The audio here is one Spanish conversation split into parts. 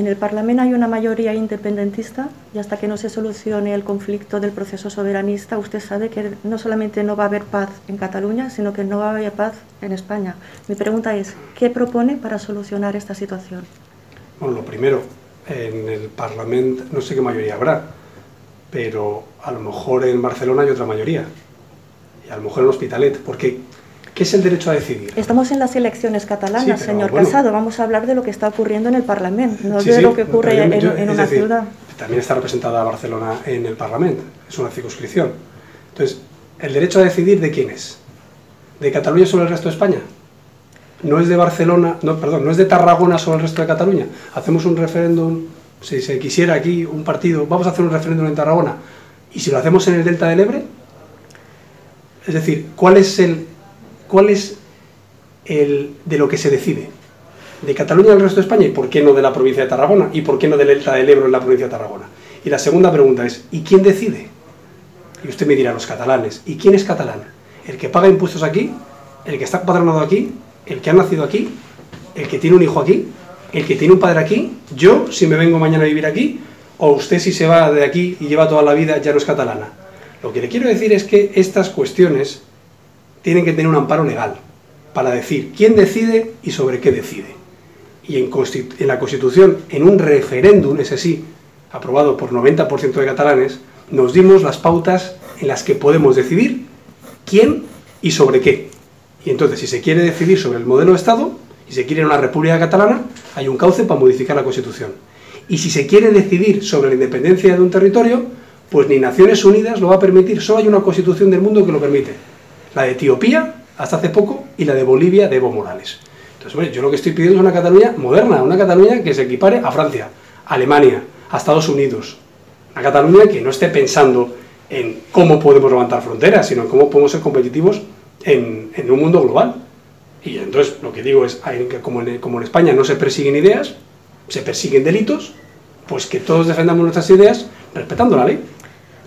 en el Parlamento hay una mayoría independentista y hasta que no se solucione el conflicto del proceso soberanista, usted sabe que no solamente no va a haber paz en Cataluña, sino que no va a haber paz en España. Mi pregunta es, ¿qué propone para solucionar esta situación? Bueno, lo primero, en el Parlamento no sé qué mayoría habrá, pero a lo mejor en Barcelona hay otra mayoría, y a lo mejor en Hospitalet, porque ¿Qué es el derecho a decidir? Estamos en las elecciones catalanas, Sí, señor bueno. Casado. Vamos a hablar de lo que está ocurriendo en el Parlamento, no Sí, de sí, lo que ocurre en, yo- en es una decir, ciudad. También está representada Barcelona en el Parlamento, es una circunscripción. Entonces, ¿el derecho a decidir de quién es? ¿De Cataluña sobre el resto de España? No es de Barcelona, no, perdón, no es de Tarragona sobre el resto de Cataluña. Hacemos un referéndum, si se quisiera aquí un partido, vamos a hacer un referéndum en Tarragona. ¿Y si lo hacemos en el Delta del Ebre? Es decir, ¿cuál es el, cuál es el de lo que se decide? ¿De Cataluña al resto de España? ¿Y por qué no de la provincia de Tarragona? ¿Y por qué no del Delta del Ebro en la provincia de Tarragona? Y la segunda pregunta es, ¿y quién decide? Y usted me dirá, los catalanes. ¿Y quién es catalán? ¿El que paga impuestos aquí? ¿El que está empadronado aquí? ¿El que ha nacido aquí? ¿El que tiene un hijo aquí? ¿El que tiene un padre aquí? ¿Yo, si me vengo mañana a vivir aquí? ¿O usted, si se va de aquí y lleva toda la vida, ya no es catalana? Lo que le quiero decir es que estas cuestiones tienen que tener un amparo legal para decir quién decide y sobre qué decide. Y en, en la Constitución, en un referéndum, ese sí, aprobado por 90% de catalanes, nos dimos las pautas en las que podemos decidir quién y sobre qué. Y entonces, si se quiere decidir sobre el modelo de Estado y se quiere una república catalana, hay un cauce para modificar la Constitución. Y si se quiere decidir sobre la independencia de un territorio, pues ni Naciones Unidas lo va a permitir, solo hay una Constitución del mundo que lo permite. La de Etiopía, hasta hace poco, y la de Bolivia de Evo Morales. Entonces, hombre, yo lo que estoy pidiendo es una Cataluña moderna, una Cataluña que se equipare a Francia, a Alemania, a Estados Unidos. Una Cataluña que no esté pensando en cómo podemos levantar fronteras, sino en cómo podemos ser competitivos en, en un mundo global. Y entonces lo que digo es, como en, como en España no se persiguen ideas, se persiguen delitos, pues que todos defendamos nuestras ideas respetando la ley.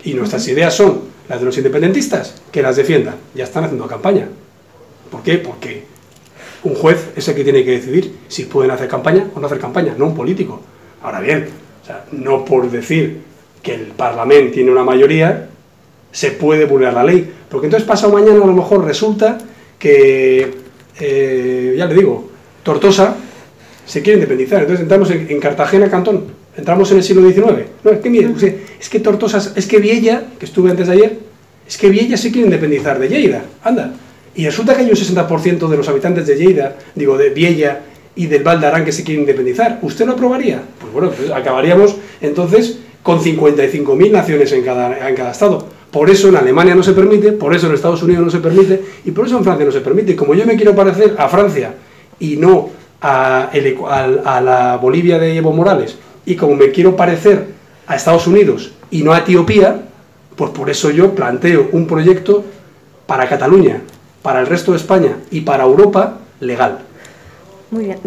Y nuestras ideas son las de los independentistas, que las defiendan. Ya están haciendo campaña. ¿Por qué? Porque un juez es el que tiene que decidir si pueden hacer campaña o no hacer campaña, no un político. Ahora bien, no por decir que el Parlamento tiene una mayoría, se puede vulnerar la ley. Porque entonces pasado mañana a lo mejor resulta que, eh, ya le digo, Tortosa se quiere independizar. Entonces entramos en, en Cartagena, Cantón. Entramos en el siglo XIX. No, es que mire, usted, es que Tortosa, es que Viella, que estuve antes de ayer, es que Viella se quiere independizar de Lleida. Anda. Y resulta que hay un 60% de los habitantes de Lleida, digo, de Viella y del Val d'Aran que se quieren independizar. ¿Usted lo aprobaría? Pues bueno, pues acabaríamos entonces con 55.000 naciones en cada, en cada estado. Por eso en Alemania no se permite, por eso en Estados Unidos no se permite y por eso en Francia no se permite. Y como yo me quiero parecer a Francia y no a, el al- a la Bolivia de Evo Morales, y como me quiero parecer a Estados Unidos y no a Etiopía, pues por eso yo planteo un proyecto para Cataluña, para el resto de España y para Europa legal. Muy bien.